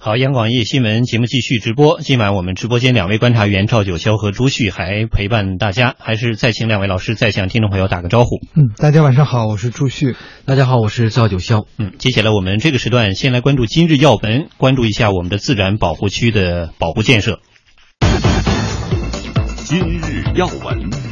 好，央广夜新闻节目继续直播。今晚我们直播间两位观察员赵九霄和朱旭还陪伴大家，还是再请两位老师再向听众朋友打个招呼。嗯，大家晚上好，我是朱旭。大家好，我是赵九霄。嗯，接下来我们这个时段先来关注今日要闻，关注一下我们的自然保护区的保护建设。今日要闻。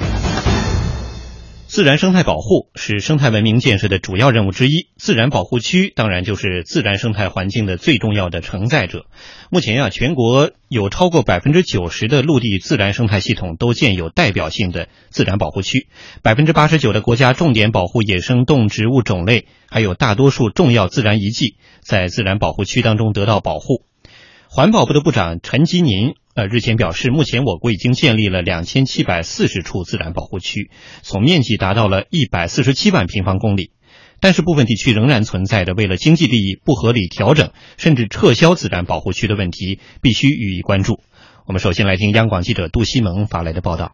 自然生态保护是生态文明建设的主要任务之一，自然保护区当然就是自然生态环境的最重要的承载者。目前啊，全国有超过百分之九十的陆地自然生态系统都建有代表性的自然保护区，百分之八十九的国家重点保护野生动植物种类，还有大多数重要自然遗迹在自然保护区当中得到保护。环保部的部长陈吉宁。呃，日前表示，目前我国已经建立了两千七百四十处自然保护区，总面积达到了一百四十七万平方公里。但是部分地区仍然存在着为了经济利益不合理调整甚至撤销自然保护区的问题，必须予以关注。我们首先来听央广记者杜西蒙发来的报道。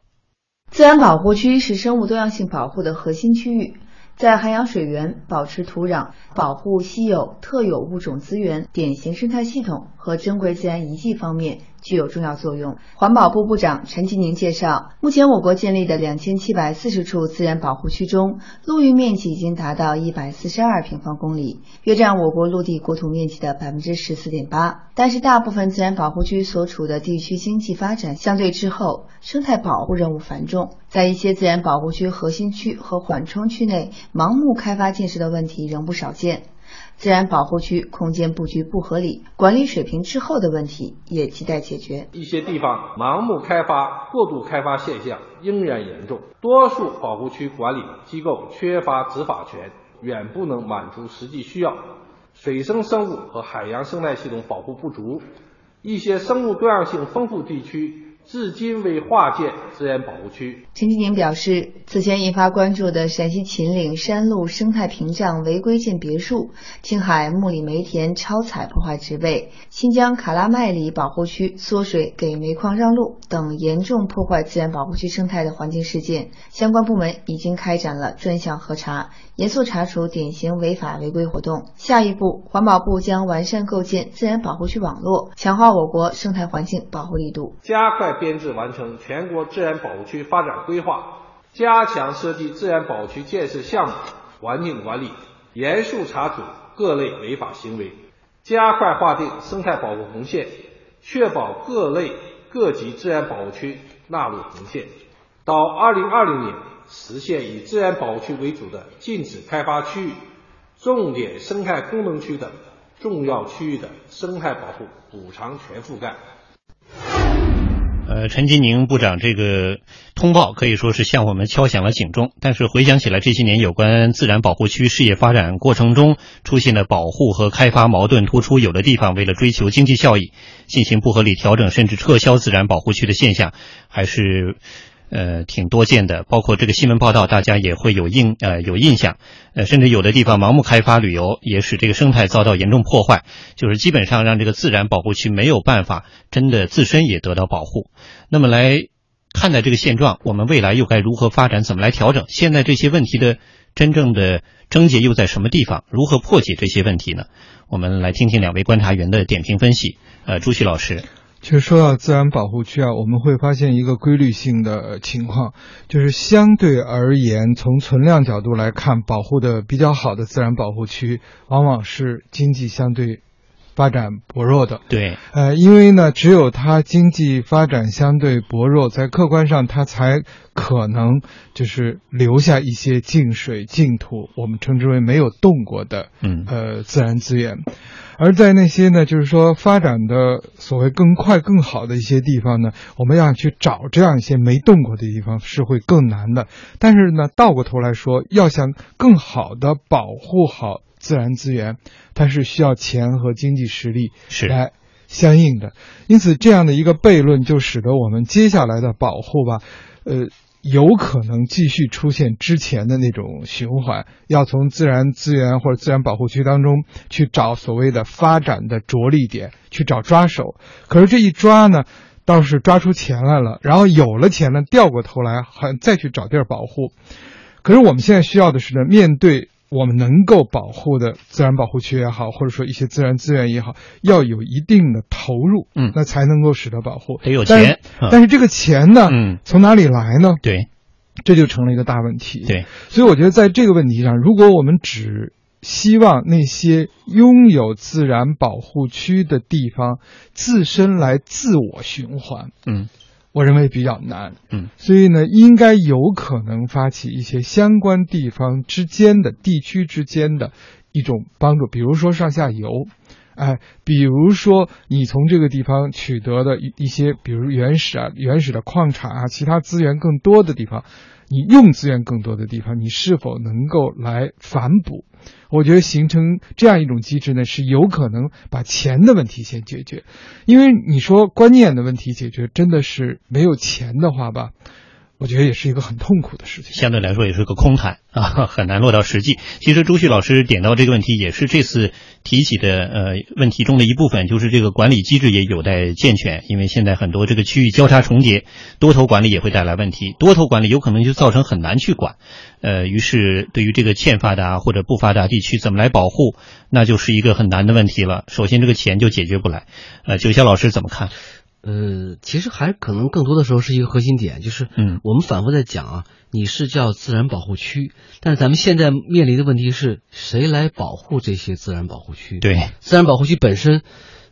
自然保护区是生物多样性保护的核心区域。在涵养水源、保持土壤、保护稀有特有物种资源、典型生态系统和珍贵自然遗迹方面具有重要作用。环保部部长陈吉宁介绍，目前我国建立的两千七百四十处自然保护区中，陆域面积已经达到一百四十二平方公里，约占我国陆地国土面积的百分之十四点八。但是，大部分自然保护区所处的地区经济发展相对滞后，生态保护任务繁重，在一些自然保护区核心区和缓冲区内。盲目开发建设的问题仍不少见，自然保护区空间布局不合理、管理水平滞后的问题也亟待解决。一些地方盲目开发、过度开发现象仍然严重，多数保护区管理机构缺乏执法权，远不能满足实际需要。水生生物和海洋生态系统保护不足，一些生物多样性丰富地区。至今未划建自然保护区。陈吉宁表示，此前引发关注的陕西秦岭山路生态屏障违规建别墅，青海木里煤田超采破坏植被，新疆卡拉麦里保护区缩水给煤矿让路等严重破坏自然保护区生态的环境事件，相关部门已经开展了专项核查，严肃查处典型违法违规活动。下一步，环保部将完善构建自然保护区网络，强化我国生态环境保护力度，加快。编制完成全国自然保护区发展规划，加强设计自然保护区建设项目环境管理，严肃查处各类违法行为，加快划定生态保护红线，确保各类各级自然保护区纳入红线。到二零二零年，实现以自然保护区为主的禁止开发区域、重点生态功能区等重要区域的生态保护补偿全覆盖。呃，陈金宁部长这个通报可以说是向我们敲响了警钟。但是回想起来，这些年有关自然保护区事业发展过程中出现的保护和开发矛盾突出，有的地方为了追求经济效益进行不合理调整，甚至撤销自然保护区的现象，还是。呃，挺多见的，包括这个新闻报道，大家也会有印呃有印象，呃，甚至有的地方盲目开发旅游，也使这个生态遭到严重破坏，就是基本上让这个自然保护区没有办法真的自身也得到保护。那么来看待这个现状，我们未来又该如何发展？怎么来调整？现在这些问题的真正的症结又在什么地方？如何破解这些问题呢？我们来听听两位观察员的点评分析。呃，朱旭老师。其实说到自然保护区啊，我们会发现一个规律性的情况，就是相对而言，从存量角度来看，保护的比较好的自然保护区，往往是经济相对发展薄弱的。对，呃，因为呢，只有它经济发展相对薄弱，在客观上它才可能就是留下一些净水净土，我们称之为没有动过的，嗯，呃，自然资源。而在那些呢，就是说发展的所谓更快、更好的一些地方呢，我们要去找这样一些没动过的地方是会更难的。但是呢，倒过头来说，要想更好的保护好自然资源，它是需要钱和经济实力来相应的。因此，这样的一个悖论就使得我们接下来的保护吧，呃。有可能继续出现之前的那种循环，要从自然资源或者自然保护区当中去找所谓的发展的着力点，去找抓手。可是这一抓呢，倒是抓出钱来了，然后有了钱呢，掉过头来还再去找地儿保护。可是我们现在需要的是呢，面对我们能够保护的自然保护区也好，或者说一些自然资源也好，要有一定的投入，嗯那才能够使得保护。得有钱啊但是这个钱呢，嗯，从哪里来呢？对这就成了一个大问题。对，所以我觉得在这个问题上，如果我们只希望那些拥有自然保护区的地方自身来自我循环，嗯我认为比较难。嗯，所以呢，应该有可能发起一些相关地方之间的、地区之间的一种帮助，比如说上下游。哎，比如说你从这个地方取得的一些，比如原始啊、原始的矿产啊，其他资源更多的地方，你用资源更多的地方，你是否能够来反哺？我觉得形成这样一种机制呢，是有可能把钱的问题先解决，因为你说观念的问题解决，真的是没有钱的话吧，我觉得也是一个很痛苦的事情。相对来说也是个空谈啊，很难落到实际。其实朱旭老师点到这个问题，也是这次提起的呃问题中的一部分，就是这个管理机制也有待健全。因为现在很多这个区域交叉重叠，多头管理也会带来问题，多头管理有可能就造成很难去管。呃，于是对于这个欠发达或者不发达地区怎么来保护，那就是一个很难的问题了。首先这个钱就解决不来。呃，九霄老师怎么看？呃，其实还可能更多的时候是一个核心点，就是嗯我们反复在讲啊，你是叫自然保护区，但是咱们现在面临的问题是谁来保护这些自然保护区？，对，自然保护区本身，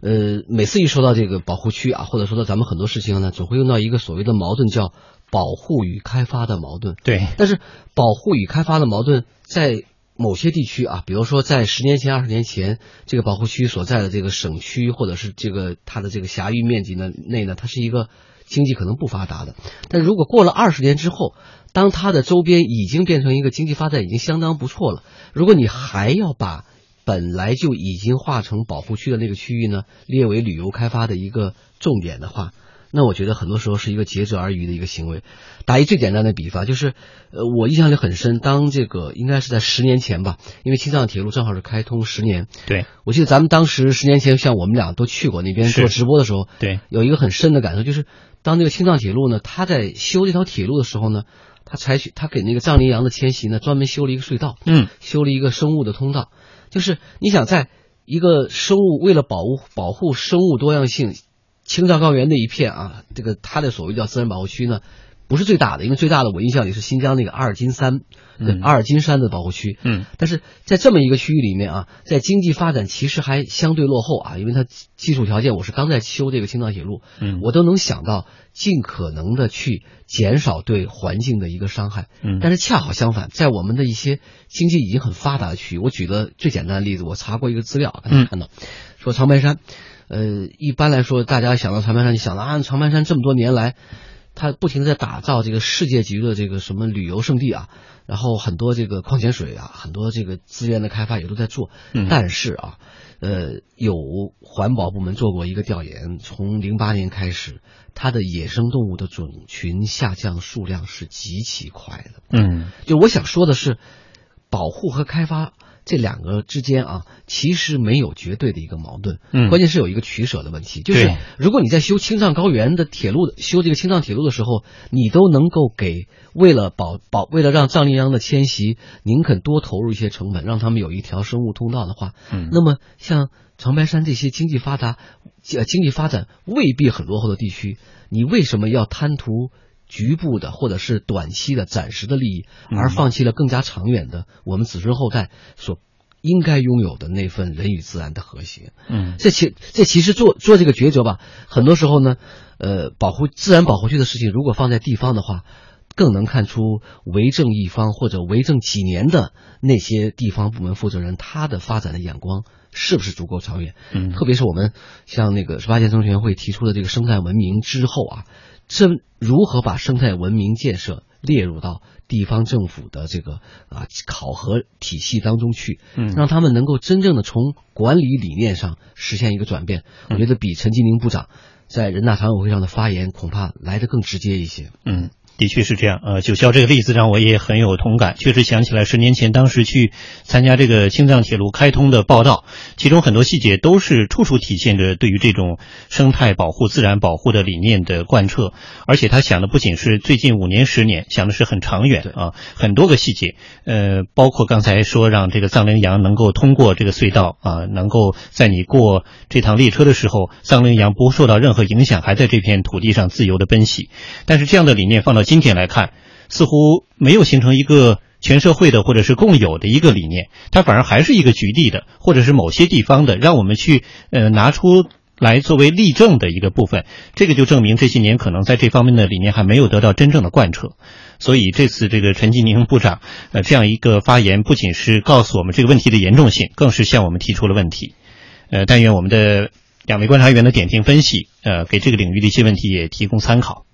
呃，每次一说到这个保护区啊，或者说到咱们很多事情呢，总会用到一个所谓的矛盾，叫保护与开发的矛盾。对，但是保护与开发的矛盾在某些地区啊，比如说在十年前、二十年前，这个保护区所在的这个省区或者是这个它的这个辖域面积呢内呢，它是一个经济可能不发达的。但如果过了二十年之后，当它的周边已经变成一个经济发展已经相当不错了，如果你还要把本来就已经划成保护区的那个区域呢列为旅游开发的一个重点的话，那我觉得很多时候是一个竭泽而渔的一个行为。打一最简单的比方，就是，呃，我印象里很深，当这个应该是在十年前吧，因为青藏铁路正好是开通十年，对，我记得咱们当时十年前，像我们俩都去过那边做直播的时候，对，有一个很深的感受，就是当这个青藏铁路呢，它在修这条铁路的时候呢，它采取它给那个藏羚羊的迁徙呢，专门修了一个隧道，嗯，修了一个生物的通道，就是你想在一个生物为了保护保护生物多样性，青藏高原那一片啊，这个它的所谓叫自然保护区呢，不是最大的，因为最大的我印象里是新疆那个阿尔金山，阿尔金山的保护区，嗯，但是在这么一个区域里面啊，在经济发展其实还相对落后啊，因为它基础条件，我是刚在修这个青藏铁路，嗯。我都能想到尽可能的去减少对环境的一个伤害。嗯。但是恰好相反，在我们的一些经济已经很发达的区域，我举个最简单的例子，我查过一个资料，大家看到，说长白山，呃，一般来说大家想到长白山，就想到啊，长白山这么多年来。它不停的在打造这个世界级的这个什么旅游胜地啊，然后很多这个矿泉水啊，很多这个资源的开发也都在做，嗯。但是啊，呃，有环保部门做过一个调研，从零八年开始，它的野生动物的种群下降数量是极其快的。嗯。就我想说的是，保护和开发这两个之间啊，其实没有绝对的一个矛盾，嗯关键是有一个取舍的问题。就是如果你在修青藏高原的铁路、修这个青藏铁路的时候，你都能够给为了保保为了让藏羚羊的迁徙，宁肯多投入一些成本，让他们有一条生物通道的话，嗯那么像长白山这些经济发达、呃经济发展未必很落后的地区，你为什么要贪图局部的或者是短期的暂时的利益，嗯而放弃了更加长远的我们子孙后代所应该拥有的那份人与自然的和谐？嗯这其这其实做做这个抉择吧，很多时候呢，呃，保护自然保护区的事情，如果放在地方的话，更能看出为政一方或者为政几年的那些地方部门负责人他的发展的眼光是不是足够长远。嗯。特别是我们像那个十八届中全会提出的这个生态文明之后啊，这如何把生态文明建设列入到地方政府的这个啊考核体系当中去，嗯。让他们能够真正的从管理理念上实现一个转变，我觉得比陈吉宁部长在人大常委会上的发言恐怕来得更直接一些。嗯，的确是这样，呃，九霄这个例子让我也很有同感，确实想起来十年前当时去参加这个青藏铁路开通的报道，其中很多细节都是处处体现着对于这种生态保护、自然保护的理念的贯彻，而且他想的不仅是最近五年、十年，想的是很长远啊，很多个细节，呃，包括刚才说让这个藏羚羊能够通过这个隧道啊，能够在你过这趟列车的时候，藏羚羊不受到任何影响，还在这片土地上自由的奔袭，但是这样的理念放到今天来看，似乎没有形成一个全社会的或者是共有的一个理念，它反而还是一个局地的，或者是某些地方的，让我们去呃拿出来作为例证的一个部分。这个就证明这些年可能在这方面的理念还没有得到真正的贯彻。所以这次这个陈吉宁部长呃这样一个发言，不仅是告诉我们这个问题的严重性，更是向我们提出了问题。呃，但愿我们的两位观察员的点评分析，呃，给这个领域的一些问题也提供参考。